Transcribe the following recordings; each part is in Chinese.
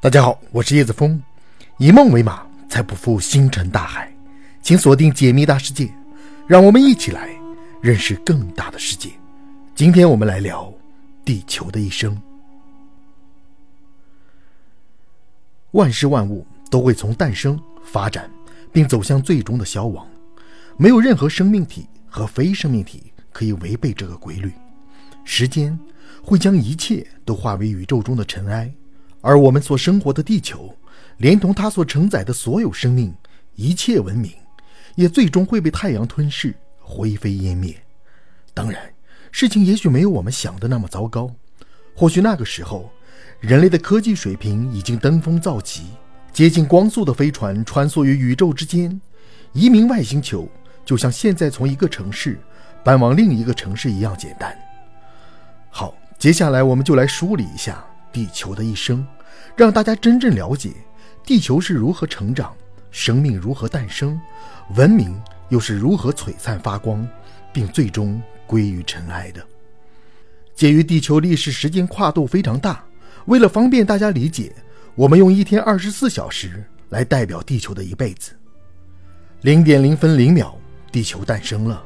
大家好，我是叶子峰，以梦为马，才不负星辰大海。请锁定解密大世界，让我们一起来认识更大的世界。今天我们来聊地球的一生。万事万物都会从诞生、发展，并走向最终的消亡，没有任何生命体和非生命体可以违背这个规律。时间会将一切都化为宇宙中的尘埃。而我们所生活的地球，连同它所承载的所有生命、一切文明，也最终会被太阳吞噬、灰飞烟灭。当然，事情也许没有我们想的那么糟糕。或许那个时候，人类的科技水平已经登峰造极，接近光速的飞船穿梭于宇宙之间，移民外星球就像现在从一个城市搬往另一个城市一样简单。好，接下来我们就来梳理一下。地球的一生，让大家真正了解地球是如何成长，生命如何诞生，文明又是如何璀璨发光，并最终归于尘埃的。鉴于地球历史时间跨度非常大，为了方便大家理解，我们用一天二十四小时来代表地球的一辈子。零点零分零秒，地球诞生了。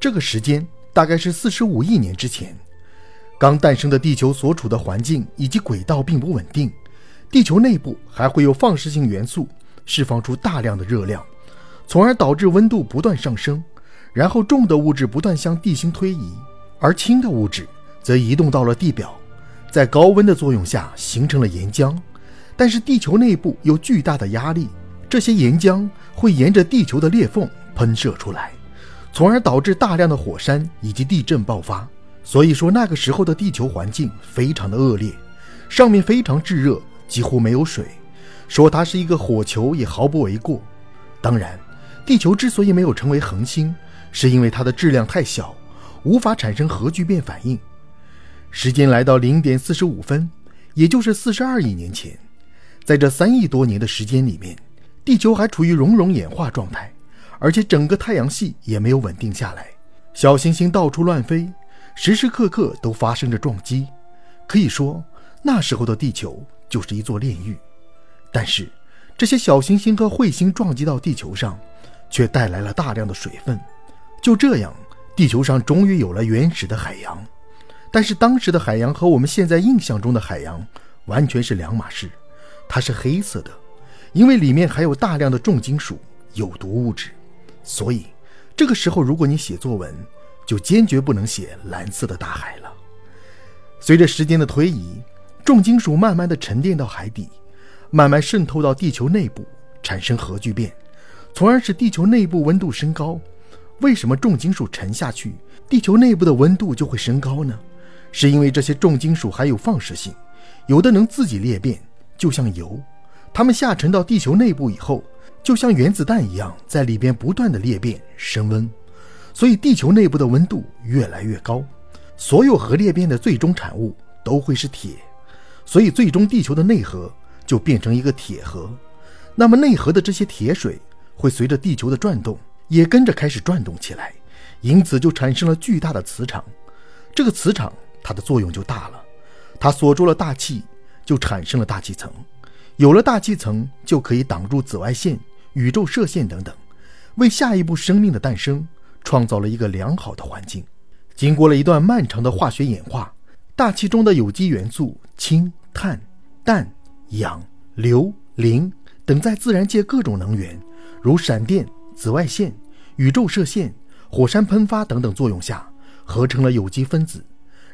这个时间大概是四十五亿年之前。刚诞生的地球所处的环境以及轨道并不稳定，地球内部还会有放射性元素释放出大量的热量，从而导致温度不断上升。然后重的物质不断向地心推移，而轻的物质则移动到了地表，在高温的作用下形成了岩浆。但是地球内部有巨大的压力，这些岩浆会沿着地球的裂缝喷射出来，从而导致大量的火山以及地震爆发。所以说，那个时候的地球环境非常的恶劣，上面非常炙热，几乎没有水。说它是一个火球也毫不为过。当然，地球之所以没有成为恒星，是因为它的质量太小，无法产生核聚变反应。时间来到零点四十五分，也就是四十二亿年前，在这三亿多年的时间里面，地球还处于熔融演化状态，而且整个太阳系也没有稳定下来，小行星到处乱飞。时时刻刻都发生着撞击，可以说那时候的地球就是一座炼狱。但是这些小行星和彗星撞击到地球上，却带来了大量的水分。就这样，地球上终于有了原始的海洋。但是当时的海洋和我们现在印象中的海洋完全是两码事。它是黑色的，因为里面含有大量的重金属、有毒物质。所以这个时候，如果你写作文，就坚决不能写蓝色的大海了。随着时间的推移，重金属慢慢的沉淀到海底，慢慢渗透到地球内部，产生核聚变，从而使地球内部温度升高。为什么重金属沉下去，地球内部的温度就会升高呢？是因为这些重金属含有放射性，有的能自己裂变，就像油。它们下沉到地球内部以后，就像原子弹一样，在里边不断的裂变升温。所以，地球内部的温度越来越高，所有核裂变的最终产物都会是铁，所以最终地球的内核就变成一个铁核。那么，内核的这些铁水会随着地球的转动，也跟着开始转动起来，因此就产生了巨大的磁场。这个磁场它的作用就大了，它锁住了大气，就产生了大气层。有了大气层，就可以挡住紫外线、宇宙射线等等，为下一步生命的诞生。创造了一个良好的环境。经过了一段漫长的化学演化，大气中的有机元素氢、碳、氮、氧、硫、磷等，在自然界各种能源，如闪电、紫外线、宇宙射线、火山喷发等等作用下，合成了有机分子，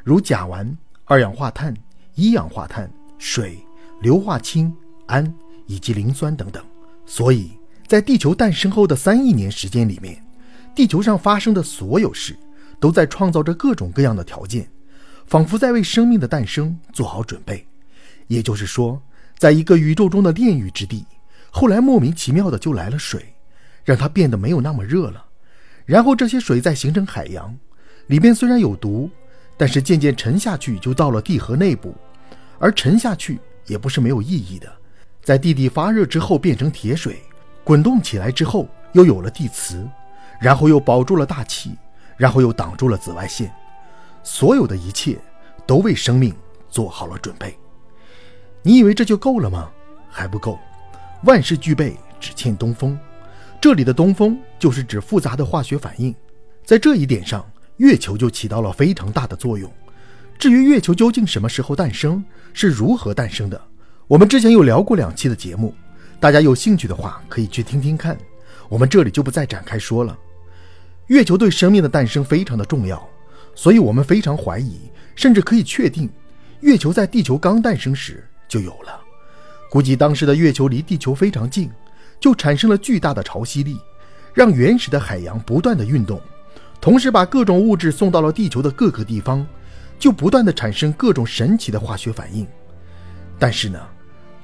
如甲烷、二氧化碳、一氧化碳、水、硫化氢、氨以及磷酸等等。所以在地球诞生后的三亿年时间里面。地球上发生的所有事，都在创造着各种各样的条件，仿佛在为生命的诞生做好准备。也就是说，在一个宇宙中的炼狱之地，后来莫名其妙的就来了水，让它变得没有那么热了。然后这些水再形成海洋，里边虽然有毒，但是渐渐沉下去，就到了地核内部。而沉下去也不是没有意义的，在地底发热之后变成铁水，滚动起来之后又有了地磁。然后又保住了大气，然后又挡住了紫外线，所有的一切都为生命做好了准备。你以为这就够了吗？还不够，万事俱备，只欠东风。这里的东风就是指复杂的化学反应，在这一点上，月球就起到了非常大的作用。至于月球究竟什么时候诞生，是如何诞生的，我们之前有聊过两期的节目，大家有兴趣的话可以去听听看。我们这里就不再展开说了。月球对生命的诞生非常的重要，所以我们非常怀疑，甚至可以确定，月球在地球刚诞生时就有了。估计当时的月球离地球非常近，就产生了巨大的潮汐力，让原始的海洋不断的运动，同时把各种物质送到了地球的各个地方。就不断的产生各种神奇的化学反应，但是呢，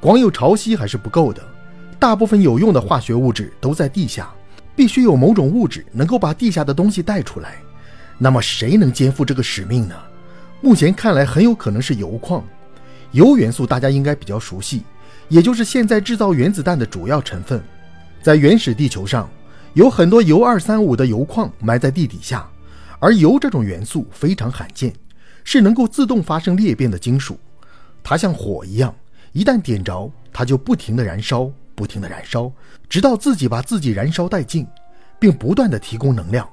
光有潮汐还是不够的。大部分有用的化学物质都在地下，必须有某种物质能够把地下的东西带出来。那么谁能肩负这个使命呢？目前看来很有可能是铀矿。铀元素大家应该比较熟悉，也就是现在制造原子弹的主要成分。在原始地球上，有很多铀二三五的铀矿埋在地底下，而铀这种元素非常罕见。是能够自动发生裂变的金属，它像火一样，一旦点着，它就不停地燃烧，不停的燃烧，直到自己把自己燃烧殆尽，并不断的提供能量。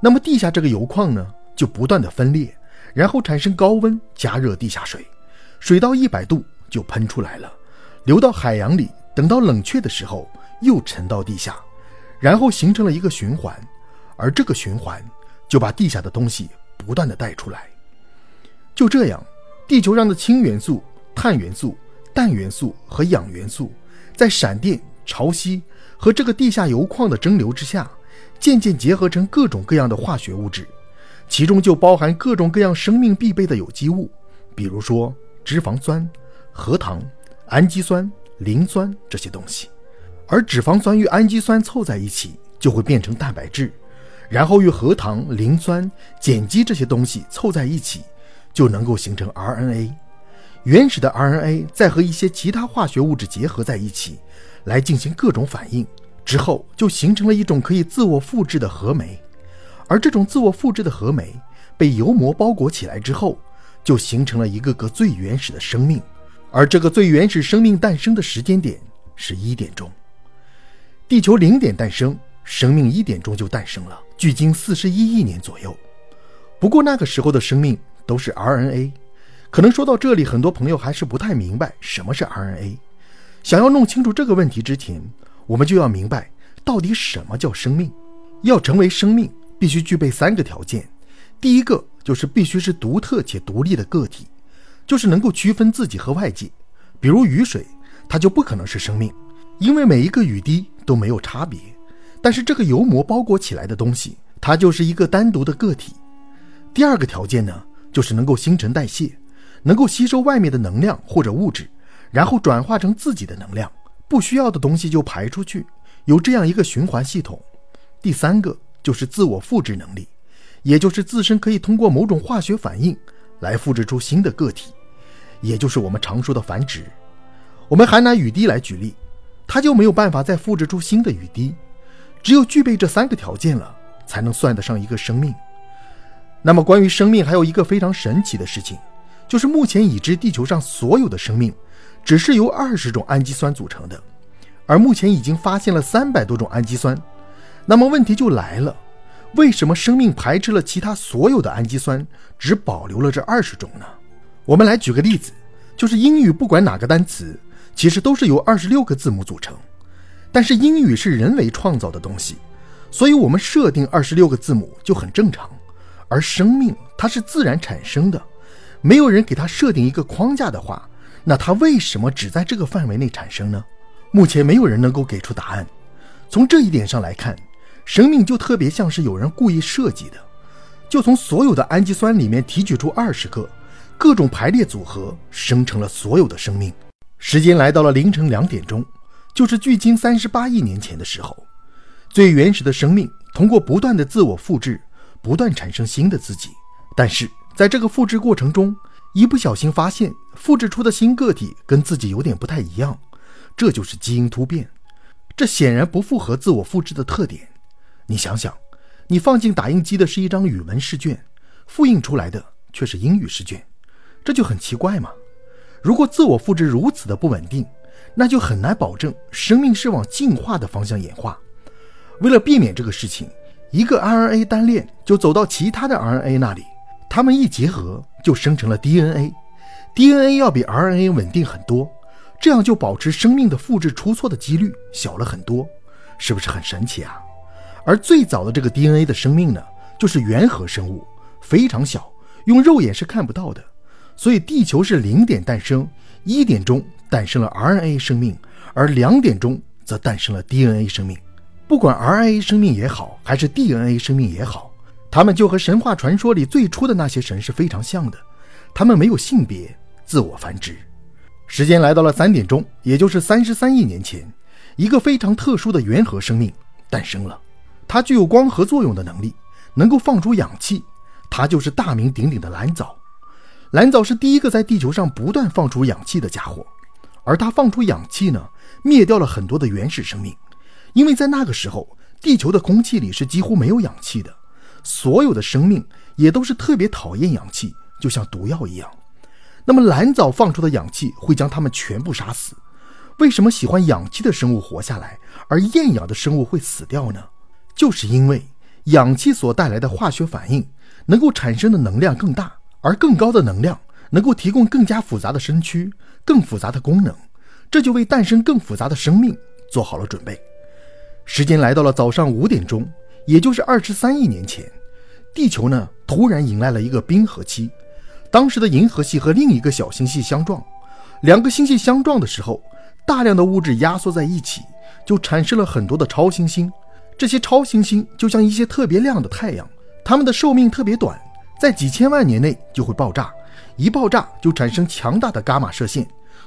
那么地下这个铀矿呢，就不断的分裂，然后产生高温加热地下水，水到一百度就喷出来了，流到海洋里，等到冷却的时候又沉到地下，然后形成了一个循环，而这个循环就把地下的东西不断的带出来。就这样，地球上的氢元素、碳元素、氮元素和氧元素，在闪电、潮汐和这个地下油矿的蒸馏之下，渐渐结合成各种各样的化学物质，其中就包含各种各样生命必备的有机物，比如说脂肪酸、核糖、氨基酸、磷酸这些东西。而脂肪酸与氨基酸凑在一起，就会变成蛋白质，然后与核糖、磷酸、碱基这些东西凑在一起。就能够形成 RNA，原始的 RNA 再和一些其他化学物质结合在一起，来进行各种反应，之后就形成了一种可以自我复制的核酶。而这种自我复制的核酶被油膜包裹起来之后，就形成了一个个最原始的生命。而这个最原始生命诞生的时间点是一点钟，地球零点诞生，生命一点钟就诞生了，距今四十一亿年左右。不过那个时候的生命。都是 RNA，可能说到这里，很多朋友还是不太明白什么是 RNA。想要弄清楚这个问题之前，我们就要明白到底什么叫生命。要成为生命，必须具备三个条件。第一个就是必须是独特且独立的个体，就是能够区分自己和外界。比如雨水，它就不可能是生命，因为每一个雨滴都没有差别。但是这个油膜包裹起来的东西，它就是一个单独的个体。第二个条件呢？就是能够新陈代谢，能够吸收外面的能量或者物质，然后转化成自己的能量，不需要的东西就排出去，有这样一个循环系统。第三个就是自我复制能力，也就是自身可以通过某种化学反应来复制出新的个体，也就是我们常说的繁殖。我们还拿雨滴来举例，它就没有办法再复制出新的雨滴，只有具备这三个条件了，才能算得上一个生命。那么，关于生命还有一个非常神奇的事情，就是目前已知地球上所有的生命，只是由二十种氨基酸组成的，而目前已经发现了三百多种氨基酸。那么问题就来了，为什么生命排斥了其他所有的氨基酸，只保留了这二十种呢？我们来举个例子，就是英语不管哪个单词，其实都是由二十六个字母组成，但是英语是人为创造的东西，所以我们设定二十六个字母就很正常。而生命它是自然产生的，没有人给它设定一个框架的话，那它为什么只在这个范围内产生呢？目前没有人能够给出答案。从这一点上来看，生命就特别像是有人故意设计的，就从所有的氨基酸里面提取出二十个，各种排列组合生成了所有的生命。时间来到了凌晨两点钟，就是距今三十八亿年前的时候，最原始的生命通过不断的自我复制。不断产生新的自己，但是在这个复制过程中，一不小心发现复制出的新个体跟自己有点不太一样，这就是基因突变。这显然不符合自我复制的特点。你想想，你放进打印机的是一张语文试卷，复印出来的却是英语试卷，这就很奇怪嘛。如果自我复制如此的不稳定，那就很难保证生命是往进化的方向演化。为了避免这个事情，一个 RNA 单链就走到其他的 RNA 那里，它们一结合就生成了 DNA。DNA 要比 RNA 稳定很多，这样就保持生命的复制出错的几率小了很多，是不是很神奇啊？而最早的这个 DNA 的生命呢，就是原核生物，非常小，用肉眼是看不到的。所以地球是零点诞生，一点钟诞生了 RNA 生命，而两点钟则诞生了 DNA 生命。不管 RNA 生命也好，还是 DNA 生命也好，他们就和神话传说里最初的那些神是非常像的，他们没有性别，自我繁殖。时间来到了三点钟，也就是三十三亿年前，一个非常特殊的原核生命诞生了。它具有光合作用的能力，能够放出氧气。它就是大名鼎鼎的蓝藻。蓝藻是第一个在地球上不断放出氧气的家伙，而它放出氧气呢，灭掉了很多的原始生命。因为在那个时候，地球的空气里是几乎没有氧气的，所有的生命也都是特别讨厌氧气，就像毒药一样。那么蓝藻放出的氧气会将它们全部杀死。为什么喜欢氧气的生物活下来，而厌氧的生物会死掉呢？就是因为氧气所带来的化学反应能够产生的能量更大，而更高的能量能够提供更加复杂的身躯、更复杂的功能，这就为诞生更复杂的生命做好了准备。时间来到了早上五点钟，也就是二十三亿年前，地球呢突然迎来了一个冰河期。当时的银河系和另一个小星系相撞，两个星系相撞的时候，大量的物质压缩在一起，就产生了很多的超新星。这些超新星就像一些特别亮的太阳，它们的寿命特别短，在几千万年内就会爆炸，一爆炸就产生强大的伽马射线，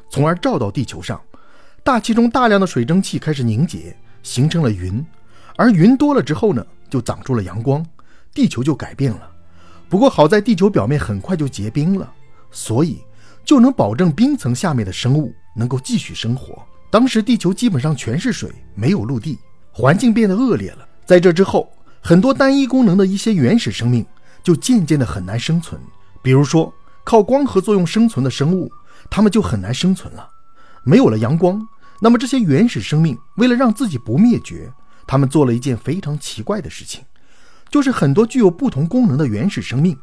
从而照到地球上。大气中大量的水蒸气开始凝结，形成了云，而云多了之后呢，就挡住了阳光，地球就改变了。不过好在地球表面很快就结冰了，所以就能保证冰层下面的生物能够继续生活。当时地球基本上全是水，没有陆地。环境变得恶劣了，在这之后，很多单一功能的一些原始生命就渐渐的很难生存。比如说，靠光合作用生存的生物，它们就很难生存了。没有了阳光，那么这些原始生命为了让自己不灭绝，他们做了一件非常奇怪的事情，就是很多具有不同功能的原始生命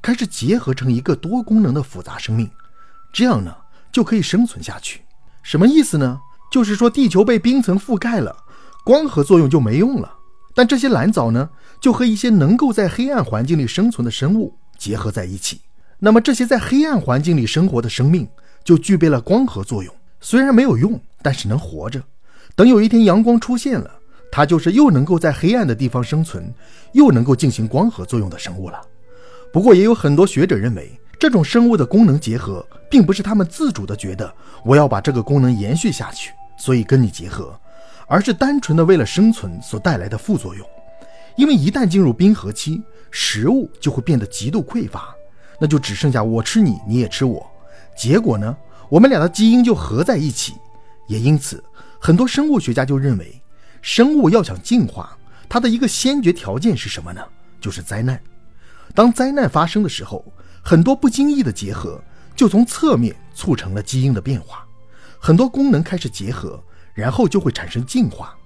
开始结合成一个多功能的复杂生命，这样呢就可以生存下去。什么意思呢？就是说地球被冰层覆盖了。光合作用就没用了，但这些蓝藻呢，就和一些能够在黑暗环境里生存的生物结合在一起。那么这些在黑暗环境里生活的生命就具备了光合作用，虽然没有用，但是能活着。等有一天阳光出现了，它就是又能够在黑暗的地方生存，又能够进行光合作用的生物了。不过也有很多学者认为，这种生物的功能结合，并不是他们自主的觉得我要把这个功能延续下去，所以跟你结合。而是单纯的为了生存所带来的副作用，因为一旦进入冰河期，食物就会变得极度匮乏，那就只剩下我吃你，你也吃我，结果呢，我们俩的基因就合在一起。也因此，很多生物学家就认为，生物要想进化，它的一个先决条件是什么呢？就是灾难。当灾难发生的时候，很多不经意的结合就从侧面促成了基因的变化，很多功能开始结合。然后就会产生进化。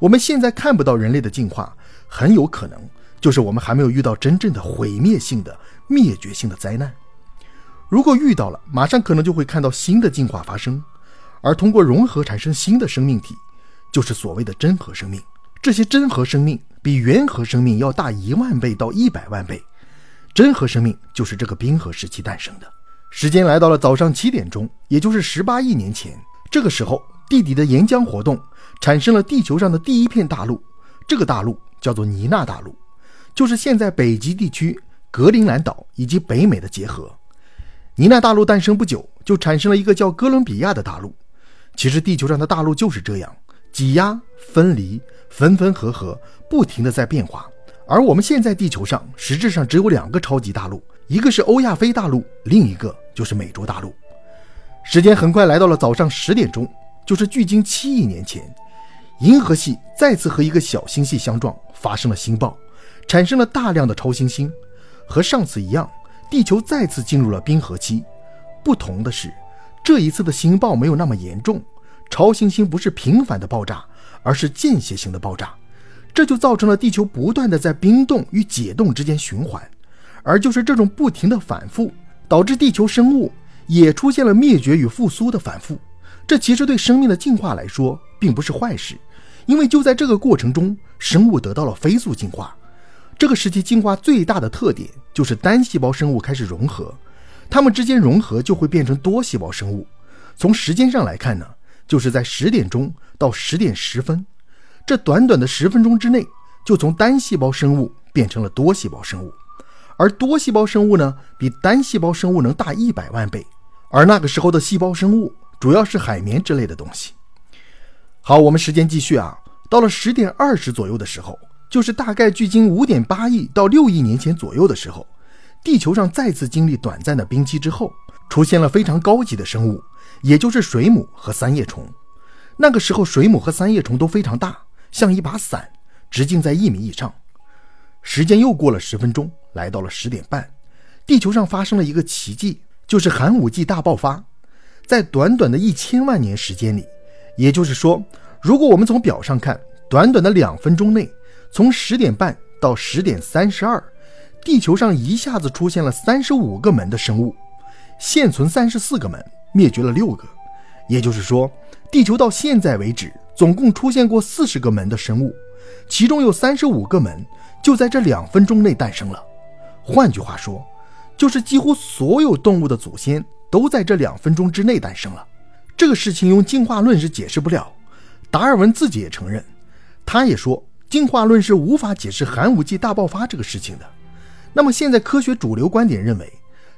我们现在看不到人类的进化，很有可能就是我们还没有遇到真正的毁灭性的、灭绝性的灾难。如果遇到了，马上可能就会看到新的进化发生，而通过融合产生新的生命体，就是所谓的真核生命。这些真核生命比原核生命要大一万倍到一百万倍。真核生命就是这个冰河时期诞生的。时间来到了早上七点钟，也就是十八亿年前。这个时候。地底的岩浆活动产生了地球上的第一片大陆，这个大陆叫做尼纳大陆，就是现在北极地区格陵兰岛以及北美的结合。尼纳大陆诞生不久，就产生了一个叫哥伦比亚的大陆。其实地球上的大陆就是这样，挤压、分离、分分合合，不停的在变化。而我们现在地球上实质上只有两个超级大陆，一个是欧亚非大陆，另一个就是美洲大陆。时间很快来到了早上十点钟。就是距今七亿年前，银河系再次和一个小星系相撞，发生了星爆，产生了大量的超新星。和上次一样，地球再次进入了冰河期。不同的是，这一次的星爆没有那么严重，超新星不是频繁的爆炸，而是间歇性的爆炸，这就造成了地球不断的在冰冻与解冻之间循环，而就是这种不停的反复，导致地球生物也出现了灭绝与复苏的反复。这其实对生命的进化来说并不是坏事，因为就在这个过程中，生物得到了飞速进化。这个时期进化最大的特点就是单细胞生物开始融合，它们之间融合就会变成多细胞生物。从时间上来看呢？就是在十点钟到十点十分，这短短的十分钟之内，就从单细胞生物变成了多细胞生物，而多细胞生物呢，比单细胞生物能大一百万倍。而那个时候的细胞生物主要是海绵之类的东西。好，我们时间继续啊，到了十点二十左右的时候，就是大概距今五点八亿到六亿年前左右的时候，地球上再次经历短暂的冰期之后，出现了非常高级的生物。也就是水母和三叶虫，那个时候水母和三叶虫都非常大，像一把伞，直径在一米以上。时间又过了十分钟，来到了十点半，地球上发生了一个奇迹，就是寒武纪大爆发。在短短的一千万年时间里，也就是说，如果我们从表上看，短短的两分钟内，从十点半到十点三十二，地球上一下子出现了三十五个门的生物，现存三十四个门。灭绝了六个，也就是说，地球到现在为止总共出现过四十个门的生物，其中有三十五个门就在这两分钟内诞生了。换句话说，就是几乎所有动物的祖先都在这两分钟之内诞生了。这个事情用进化论是解释不了，达尔文自己也承认，他也说进化论是无法解释寒武纪大爆发这个事情的。那么现在科学主流观点认为。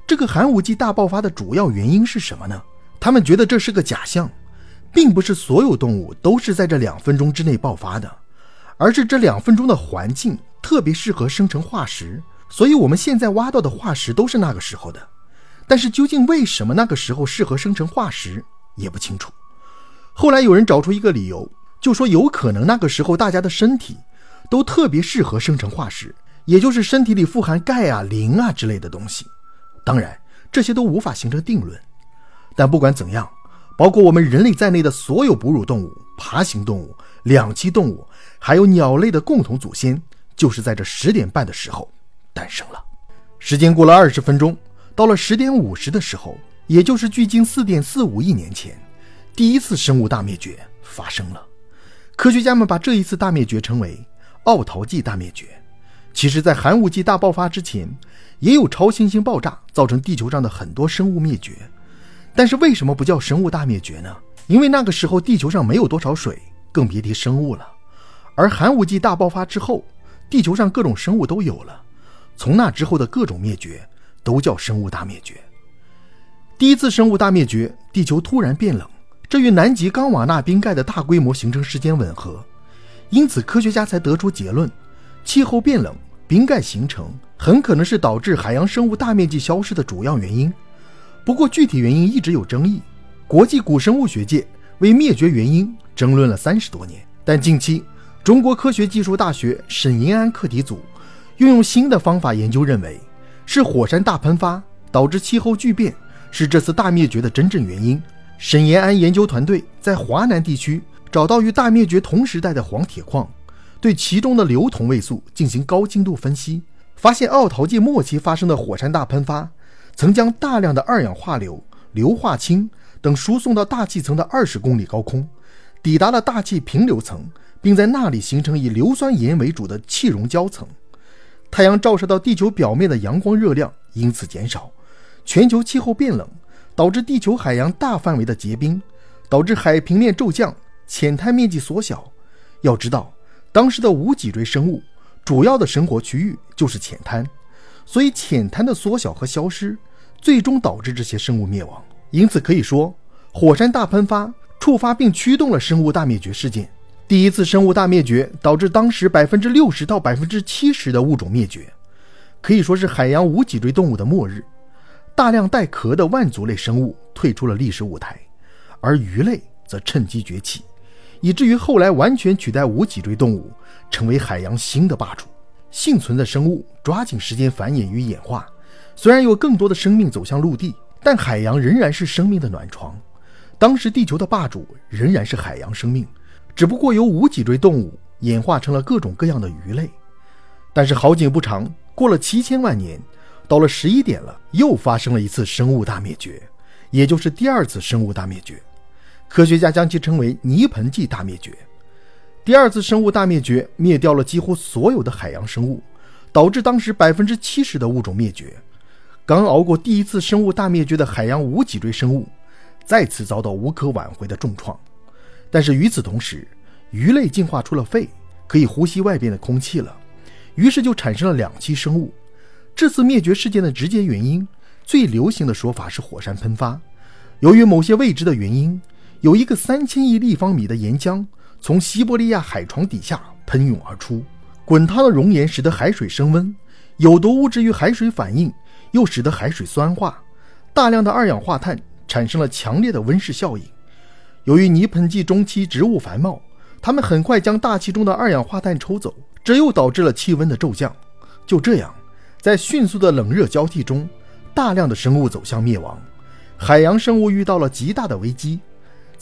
这个寒武纪大爆发的主要原因是什么呢？他们觉得这是个假象，并不是所有动物都是在这两分钟之内爆发的，而是这两分钟的环境特别适合生成化石，所以我们现在挖到的化石都是那个时候的。但是究竟为什么那个时候适合生成化石也不清楚。后来有人找出一个理由，就说有可能那个时候大家的身体都特别适合生成化石，也就是身体里富含钙啊、磷啊之类的东西。当然，这些都无法形成定论。但不管怎样，包括我们人类在内的所有哺乳动物、爬行动物、两栖动物，还有鸟类的共同祖先，就是在这十点半的时候诞生了。时间过了二十分钟，到了十点五十的时候，也就是距今四点四五亿年前，第一次生物大灭绝发生了。科学家们把这一次大灭绝称为奥陶纪大灭绝。其实，在寒武纪大爆发之前。也有超新星爆炸造成地球上的很多生物灭绝，但是为什么不叫生物大灭绝呢？因为那个时候地球上没有多少水，更别提生物了。而寒武纪大爆发之后，地球上各种生物都有了，从那之后的各种灭绝都叫生物大灭绝。第一次生物大灭绝，地球突然变冷，这与南极冈瓦纳冰盖的大规模形成时间吻合，因此科学家才得出结论：气候变冷。冰盖形成很可能是导致海洋生物大面积消失的主要原因，不过具体原因一直有争议。国际古生物学界为灭绝原因争论了三十多年，但近期中国科学技术大学沈延安课题组运用新的方法研究，认为是火山大喷发导致气候巨变，是这次大灭绝的真正原因。沈延安研究团队在华南地区找到与大灭绝同时代的黄铁矿。对其中的硫同位素进行高精度分析，发现奥陶纪末期发生的火山大喷发，曾将大量的二氧化硫、硫化氢等输送到大气层的二十公里高空，抵达了大气平流层，并在那里形成以硫酸盐为主的气溶胶层。太阳照射到地球表面的阳光热量因此减少，全球气候变冷，导致地球海洋大范围的结冰，导致海平面骤降，浅滩面积缩小。要知道。当时的无脊椎生物主要的生活区域就是浅滩，所以浅滩的缩小和消失，最终导致这些生物灭亡。因此可以说，火山大喷发触发并驱动了生物大灭绝事件。第一次生物大灭绝导致当时百分之六十到百分之七十的物种灭绝，可以说是海洋无脊椎动物的末日。大量带壳的腕足类生物退出了历史舞台，而鱼类则趁机崛起。以至于后来完全取代无脊椎动物，成为海洋新的霸主。幸存的生物抓紧时间繁衍与演化。虽然有更多的生命走向陆地，但海洋仍然是生命的暖床。当时地球的霸主仍然是海洋生命，只不过由无脊椎动物演化成了各种各样的鱼类。但是好景不长，过了七千万年，到了十一点了，又发生了一次生物大灭绝，也就是第二次生物大灭绝。科学家将其称为泥盆纪大灭绝。第二次生物大灭绝灭掉了几乎所有的海洋生物，导致当时百分之七十的物种灭绝。刚熬过第一次生物大灭绝的海洋无脊椎生物，再次遭到无可挽回的重创。但是与此同时，鱼类进化出了肺，可以呼吸外边的空气了，于是就产生了两栖生物。这次灭绝事件的直接原因，最流行的说法是火山喷发。由于某些未知的原因，有一个三千亿立方米的岩浆。从西伯利亚海床底下喷涌而出，滚烫的熔岩使得海水升温，有毒物质与海水反应，又使得海水酸化，大量的二氧化碳产生了强烈的温室效应。由于泥盆纪中期植物繁茂，它们很快将大气中的二氧化碳抽走，这又导致了气温的骤降。就这样，在迅速的冷热交替中，大量的生物走向灭亡，海洋生物遇到了极大的危机。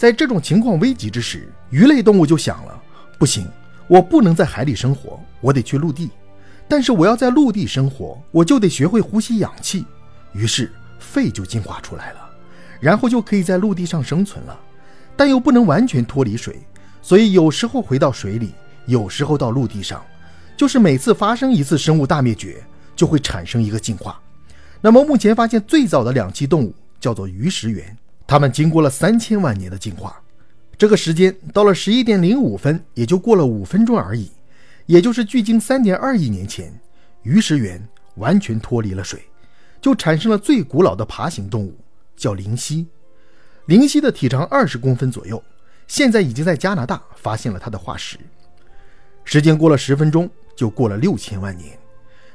在这种情况危急之时，鱼类动物就想了：不行，我不能在海里生活，我得去陆地。但是我要在陆地生活，我就得学会呼吸氧气。于是肺就进化出来了，然后就可以在陆地上生存了。但又不能完全脱离水，所以有时候回到水里，有时候到陆地上。就是每次发生一次生物大灭绝，就会产生一个进化。那么目前发现最早的两栖动物叫做鱼食猿。它们经过了三千万年的进化，这个时间到了十一点零五分，也就过了五分钟而已，也就是距今三点二亿年前，鱼食猿完全脱离了水，就产生了最古老的爬行动物，叫灵犀。灵犀的体长二十公分左右，现在已经在加拿大发现了它的化石。时间过了十分钟，就过了六千万年，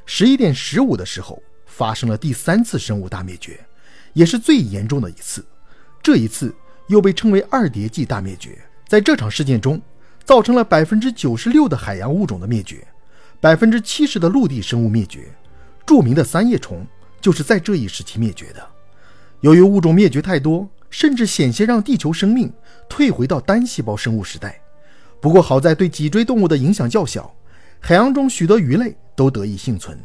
十一点十五的时候，发生了第三次生物大灭绝，也是最严重的一次。这一次又被称为二叠纪大灭绝，在这场事件中，造成了百分之九十六的海洋物种的灭绝，百分之七十的陆地生物灭绝。著名的三叶虫就是在这一时期灭绝的。由于物种灭绝太多，甚至险些让地球生命退回到单细胞生物时代。不过好在对脊椎动物的影响较小，海洋中许多鱼类都得以幸存，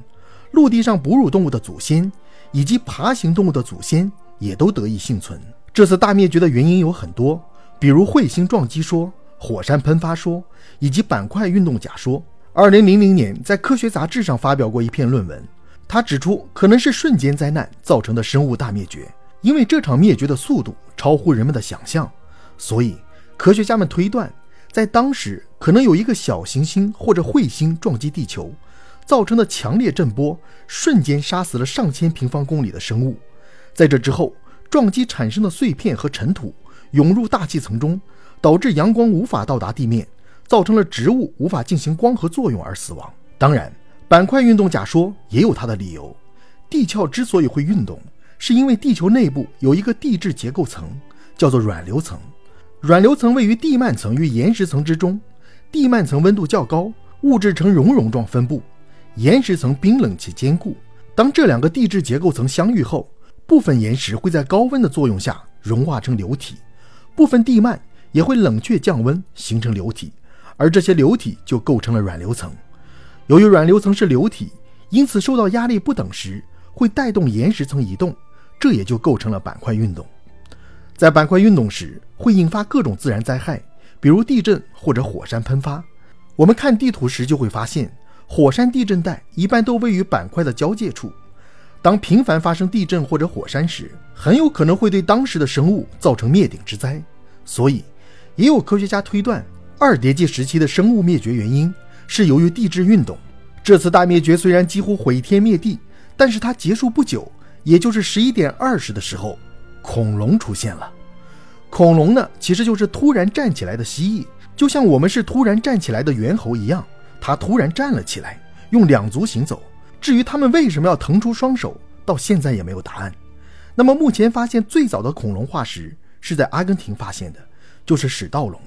陆地上哺乳动物的祖先以及爬行动物的祖先也都得以幸存。这次大灭绝的原因有很多，比如彗星撞击说、火山喷发说以及板块运动假说。二零零零年，在科学杂志上发表过一篇论文，他指出可能是瞬间灾难造成的生物大灭绝，因为这场灭绝的速度超乎人们的想象，所以科学家们推断，在当时可能有一个小行星或者彗星撞击地球，造成的强烈震波瞬间杀死了上千平方公里的生物，在这之后。撞击产生的碎片和尘土涌入大气层中，导致阳光无法到达地面，造成了植物无法进行光合作用而死亡。当然，板块运动假说也有它的理由。地壳之所以会运动，是因为地球内部有一个地质结构层，叫做软流层。软流层位于地幔层与岩石层之中，地幔层温度较高，物质呈熔融状分布；岩石层冰冷且坚固。当这两个地质结构层相遇后，部分岩石会在高温的作用下融化成流体，部分地幔也会冷却降温形成流体，而这些流体就构成了软流层。由于软流层是流体，因此受到压力不等时会带动岩石层移动，这也就构成了板块运动。在板块运动时会引发各种自然灾害，比如地震或者火山喷发。我们看地图时就会发现，火山地震带一般都位于板块的交界处。当频繁发生地震或者火山时，很有可能会对当时的生物造成灭顶之灾。所以，也有科学家推断，二叠纪时期的生物灭绝原因是由于地质运动。这次大灭绝虽然几乎毁天灭地，但是它结束不久，也就是十一点二十的时候，恐龙出现了。恐龙呢，其实就是突然站起来的蜥蜴，就像我们是突然站起来的猿猴一样，它突然站了起来，用两足行走。至于他们为什么要腾出双手，到现在也没有答案。那么目前发现最早的恐龙化石是在阿根廷发现的，就是始盗龙。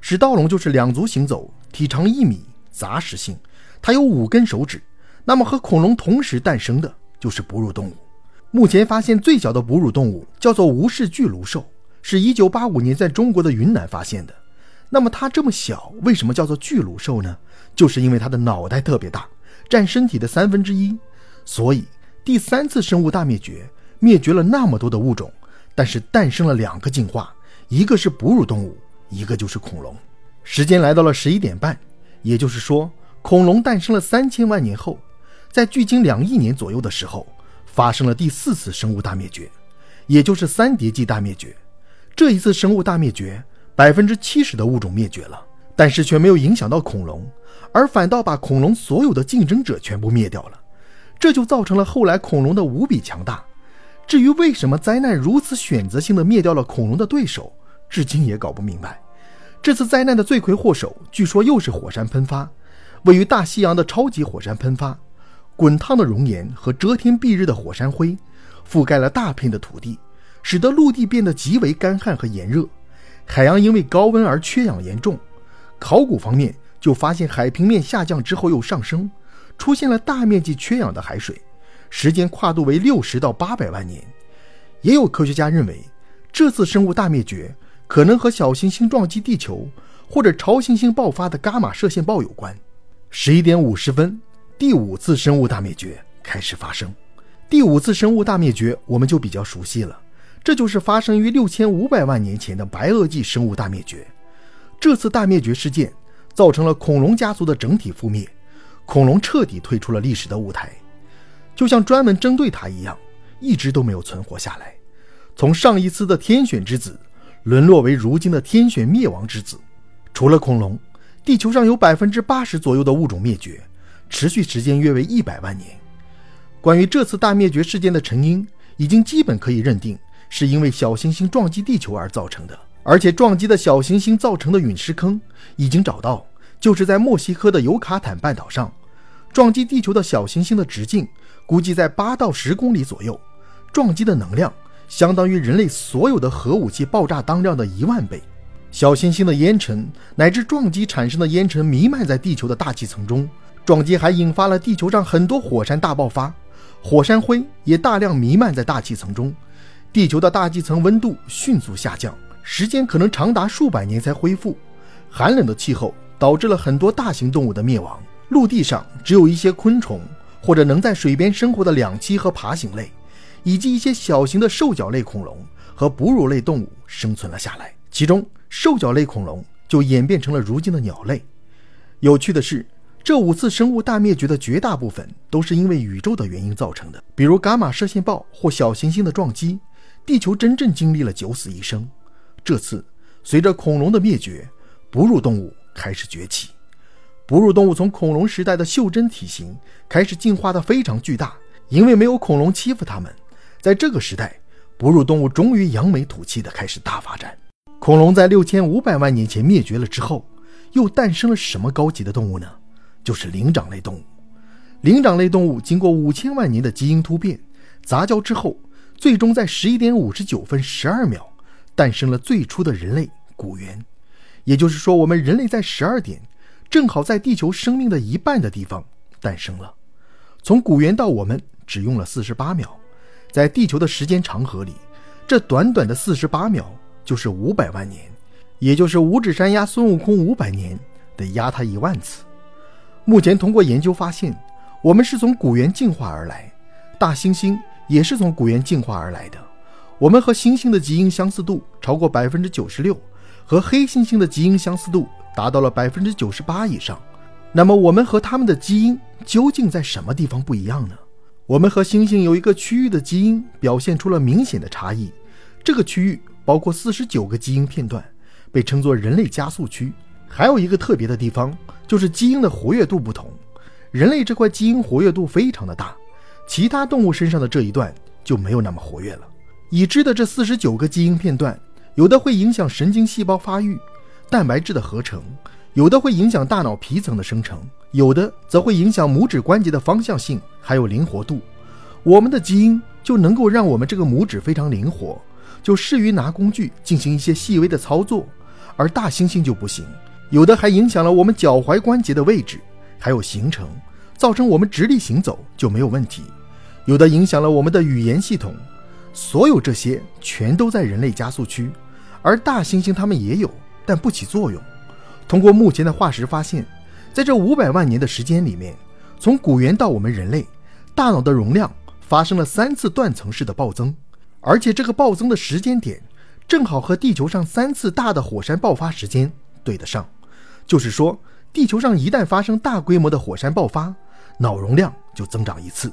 始盗龙就是两足行走，体长一米，杂食性，它有五根手指。那么和恐龙同时诞生的就是哺乳动物。目前发现最小的哺乳动物叫做无氏巨颅兽，是一九八五年在中国的云南发现的。那么它这么小，为什么叫做巨颅兽呢？就是因为它的脑袋特别大，占身体的三分之一。所以第三次生物大灭绝，灭绝了那么多的物种，但是诞生了两个进化，一个是哺乳动物，一个就是恐龙。时间来到了十一点半，也就是说，恐龙诞生了三千万年后，在距今两亿年左右的时候，发生了第四次生物大灭绝，也就是三叠纪大灭绝。这一次生物大灭绝。百分之七十的物种灭绝了，但是却没有影响到恐龙，而反倒把恐龙所有的竞争者全部灭掉了，这就造成了后来恐龙的无比强大。至于为什么灾难如此选择性的灭掉了恐龙的对手，至今也搞不明白。这次灾难的罪魁祸首，据说又是火山喷发，位于大西洋的超级火山喷发，滚烫的熔岩和遮天蔽日的火山灰，覆盖了大片的土地，使得陆地变得极为干旱和炎热。海洋因为高温而缺氧严重，考古方面就发现海平面下降之后又上升，出现了大面积缺氧的海水，时间跨度为六十到八百万年。也有科学家认为，这次生物大灭绝可能和小行星撞击地球或者超新星爆发的伽马射线暴有关。十一点五十分，第五次生物大灭绝开始发生。第五次生物大灭绝我们就比较熟悉了。这就是发生于六千五百万年前的白垩纪生物大灭绝。这次大灭绝事件造成了恐龙家族的整体覆灭，恐龙彻底退出了历史的舞台，就像专门针对它一样，一直都没有存活下来。从上一次的天选之子，沦落为如今的天选灭亡之子。除了恐龙，地球上有百分之八十左右的物种灭绝，持续时间约为一百万年。关于这次大灭绝事件的成因，已经基本可以认定。是因为小行星撞击地球而造成的，而且撞击的小行星造成的陨石坑已经找到，就是在墨西哥的尤卡坦半岛上。撞击地球的小行星的直径估计在八到十公里左右，撞击的能量相当于人类所有的核武器爆炸当量的一万倍。小行星的烟尘乃至撞击产生的烟尘弥漫在地球的大气层中，撞击还引发了地球上很多火山大爆发，火山灰也大量弥漫在大气层中。地球的大气层温度迅速下降，时间可能长达数百年才恢复。寒冷的气候导致了很多大型动物的灭亡，陆地上只有一些昆虫或者能在水边生活的两栖和爬行类，以及一些小型的兽脚类恐龙和哺乳类动物生存了下来。其中，兽脚类恐龙就演变成了如今的鸟类。有趣的是，这五次生物大灭绝的绝大部分都是因为宇宙的原因造成的，比如伽马射线暴或小行星的撞击。地球真正经历了九死一生。这次，随着恐龙的灭绝，哺乳动物开始崛起。哺乳动物从恐龙时代的袖珍体型开始进化的非常巨大，因为没有恐龙欺负它们。在这个时代，哺乳动物终于扬眉吐气的开始大发展。恐龙在六千五百万年前灭绝了之后，又诞生了什么高级的动物呢？就是灵长类动物。灵长类动物经过五千万年的基因突变、杂交之后。最终在十一点五十九分十二秒，诞生了最初的人类古猿。也就是说，我们人类在十二点，正好在地球生命的一半的地方诞生了。从古猿到我们只用了四十八秒，在地球的时间长河里，这短短的四十八秒就是五百万年，也就是五指山压孙悟空五百年得压他一万次。目前通过研究发现，我们是从古猿进化而来，大猩猩。也是从古猿进化而来的。我们和猩猩的基因相似度超过百分之九十六，和黑猩猩的基因相似度达到了百分之九十八以上。那么，我们和它们的基因究竟在什么地方不一样呢？我们和猩猩有一个区域的基因表现出了明显的差异，这个区域包括四十九个基因片段，被称作人类加速区。还有一个特别的地方，就是基因的活跃度不同，人类这块基因活跃度非常的大。其他动物身上的这一段就没有那么活跃了。已知的这四十九个基因片段，有的会影响神经细胞发育、蛋白质的合成，有的会影响大脑皮层的生成，有的则会影响拇指关节的方向性还有灵活度。我们的基因就能够让我们这个拇指非常灵活，就适于拿工具进行一些细微的操作，而大猩猩就不行。有的还影响了我们脚踝关节的位置还有形成，造成我们直立行走就没有问题。有的影响了我们的语言系统，所有这些全都在人类加速区，而大猩猩它们也有，但不起作用。通过目前的化石发现，在这五百万年的时间里面，从古猿到我们人类，大脑的容量发生了三次断层式的暴增，而且这个暴增的时间点正好和地球上三次大的火山爆发时间对得上。就是说，地球上一旦发生大规模的火山爆发，脑容量就增长一次。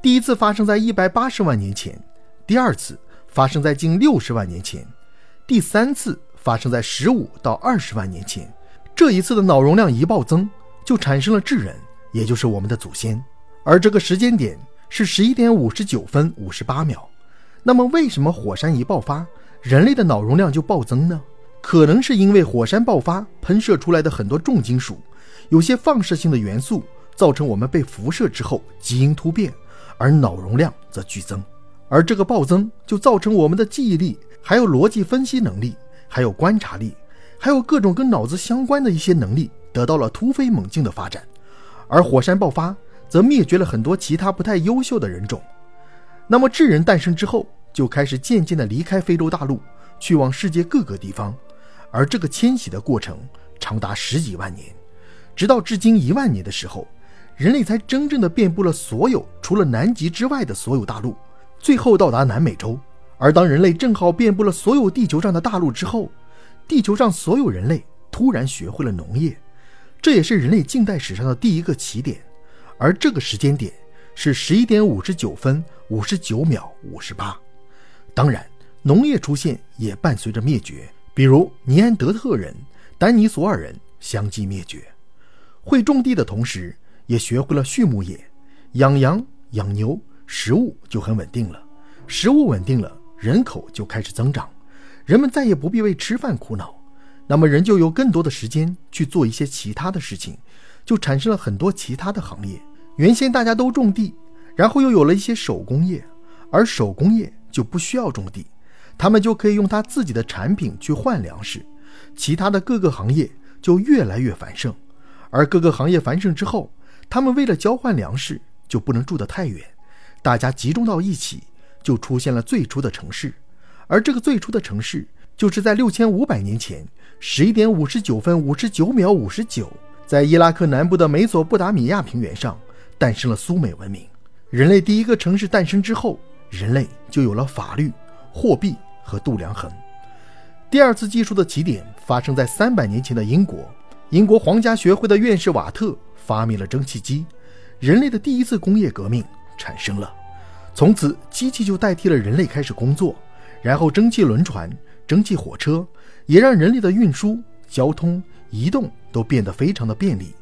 第一次发生在一百八十万年前，第二次发生在近六十万年前，第三次发生在十五到二十万年前。这一次的脑容量一暴增，就产生了智人，也就是我们的祖先。而这个时间点是十一点五十九分五十八秒。那么，为什么火山一爆发，人类的脑容量就暴增呢？可能是因为火山爆发喷射出来的很多重金属，有些放射性的元素，造成我们被辐射之后基因突变，而脑容量则剧增。而这个暴增就造成我们的记忆力、还有逻辑分析能力、还有观察力。还有各种跟脑子相关的一些能力得到了突飞猛进的发展，而火山爆发则灭绝了很多其他不太优秀的人种。那么智人诞生之后，就开始渐渐地离开非洲大陆，去往世界各个地方，而这个迁徙的过程长达十几万年，直到至今一万年的时候，人类才真正的遍布了所有除了南极之外的所有大陆，最后到达南美洲。而当人类正好遍布了所有地球上的大陆之后，地球上所有人类突然学会了农业，这也是人类近代史上的第一个起点。而这个时间点是十一点五十九分五十九秒五十八。当然，农业出现也伴随着灭绝，比如尼安德特人、丹尼索尔人相继灭绝。会种地的同时，也学会了畜牧业，养羊、养牛，食物就很稳定了。食物稳定了，人口就开始增长。人们再也不必为吃饭苦恼，那么人就有更多的时间去做一些其他的事情，就产生了很多其他的行业。原先大家都种地，然后又有了一些手工业，而手工业就不需要种地，他们就可以用他自己的产品去换粮食。其他的各个行业就越来越繁盛，而各个行业繁盛之后，他们为了交换粮食就不能住得太远，大家集中到一起，就出现了最初的城市。而这个最初的城市，就是在六千五百年前十一点五十九分五十九秒五十九，在伊拉克南部的美索不达米亚平原上诞生了苏美文明。人类第一个城市诞生之后，人类就有了法律、货币和度量衡。第二次技术的起点发生在三百年前的英国，英国皇家学会的院士瓦特发明了蒸汽机，人类的第一次工业革命产生了。从此，机器就代替了人类开始工作。然后，蒸汽轮船、蒸汽火车也让人类的运输、交通、移动都变得非常的便利。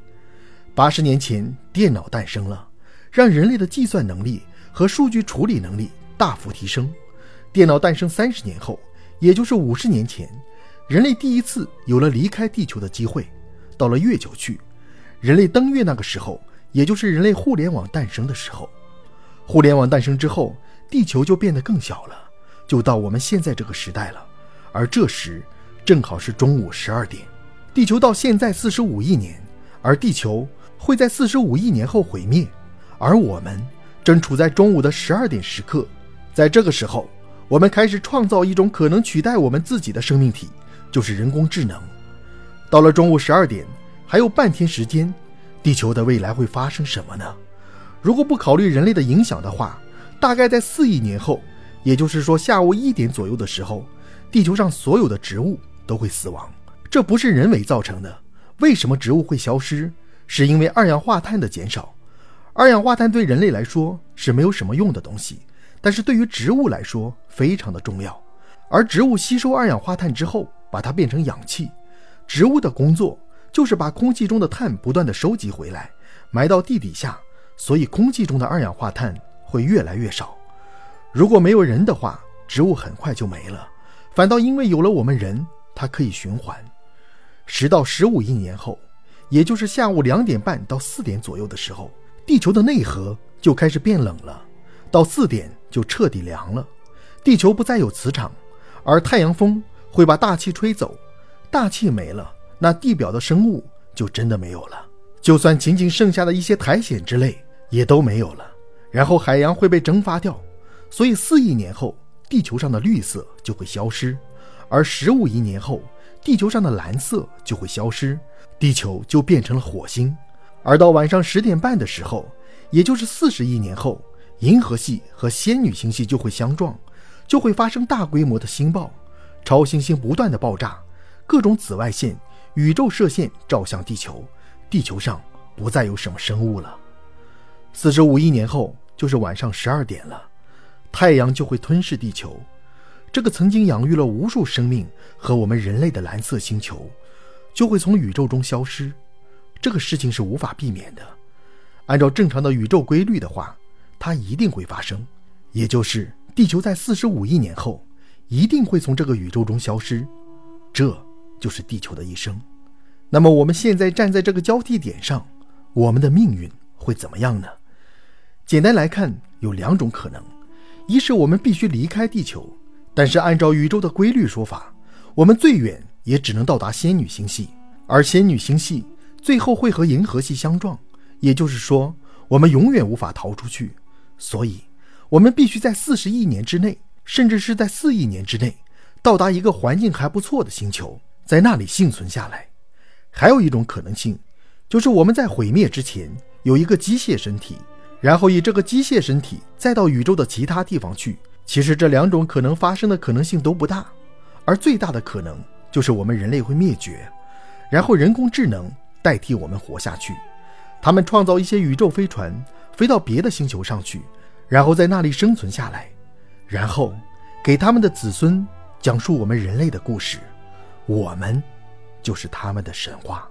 八十年前，电脑诞生了，让人类的计算能力和数据处理能力大幅提升。电脑诞生三十年后，也就是五十年前，人类第一次有了离开地球的机会，到了月球去。人类登月那个时候，也就是人类互联网诞生的时候。互联网诞生之后，地球就变得更小了。就到我们现在这个时代了，而这时正好是中午十二点。地球到现在四十五亿年，而地球会在四十五亿年后毁灭，而我们正处在中午的十二点时刻。在这个时候，我们开始创造一种可能取代我们自己的生命体，就是人工智能。到了中午十二点，还有半天时间，地球的未来会发生什么呢？如果不考虑人类的影响的话，大概在四亿年后。也就是说，下午一点左右的时候，地球上所有的植物都会死亡。这不是人为造成的。为什么植物会消失？是因为二氧化碳的减少。二氧化碳对人类来说是没有什么用的东西，但是对于植物来说非常的重要。而植物吸收二氧化碳之后，把它变成氧气。植物的工作就是把空气中的碳不断的收集回来，埋到地底下，所以空气中的二氧化碳会越来越少。如果没有人的话，植物很快就没了。反倒因为有了我们人，它可以循环。十到十五亿年后，也就是下午两点半到四点左右的时候，地球的内核就开始变冷了。到四点就彻底凉了，地球不再有磁场，而太阳风会把大气吹走。大气没了，那地表的生物就真的没有了。就算仅仅剩下的一些苔藓之类，也都没有了。然后海洋会被蒸发掉。所以，四亿年后，地球上的绿色就会消失，而十五亿年后，地球上的蓝色就会消失，地球就变成了火星。而到晚上十点半的时候，也就是四十亿年后，银河系和仙女星系就会相撞，就会发生大规模的星爆，超新星不断的爆炸，各种紫外线、宇宙射线照向地球，地球上不再有什么生物了。四十五亿年后就是晚上十二点了，太阳就会吞噬地球，这个曾经养育了无数生命和我们人类的蓝色星球，就会从宇宙中消失。这个事情是无法避免的。按照正常的宇宙规律的话，它一定会发生，也就是地球在四十五亿年后一定会从这个宇宙中消失。这就是地球的一生。那么我们现在站在这个交替点上，我们的命运会怎么样呢？简单来看，有两种可能：一是我们必须离开地球，但是按照宇宙的规律说法，我们最远也只能到达仙女星系，而仙女星系。最后会和银河系相撞，也就是说，我们永远无法逃出去。所以，我们必须在四十亿年之内，甚至是在四亿年之内，到达一个环境还不错的星球，在那里幸存下来。还有一种可能性，就是我们在毁灭之前有一个机械身体，然后以这个机械身体再到宇宙的其他地方去。其实这两种可能发生的可能性都不大，而最大的可能就是我们人类会灭绝，然后人工智能。代替我们活下去，他们创造一些宇宙飞船，飞到别的星球上去，然后在那里生存下来，然后给他们的子孙讲述我们人类的故事，我们就是他们的神话。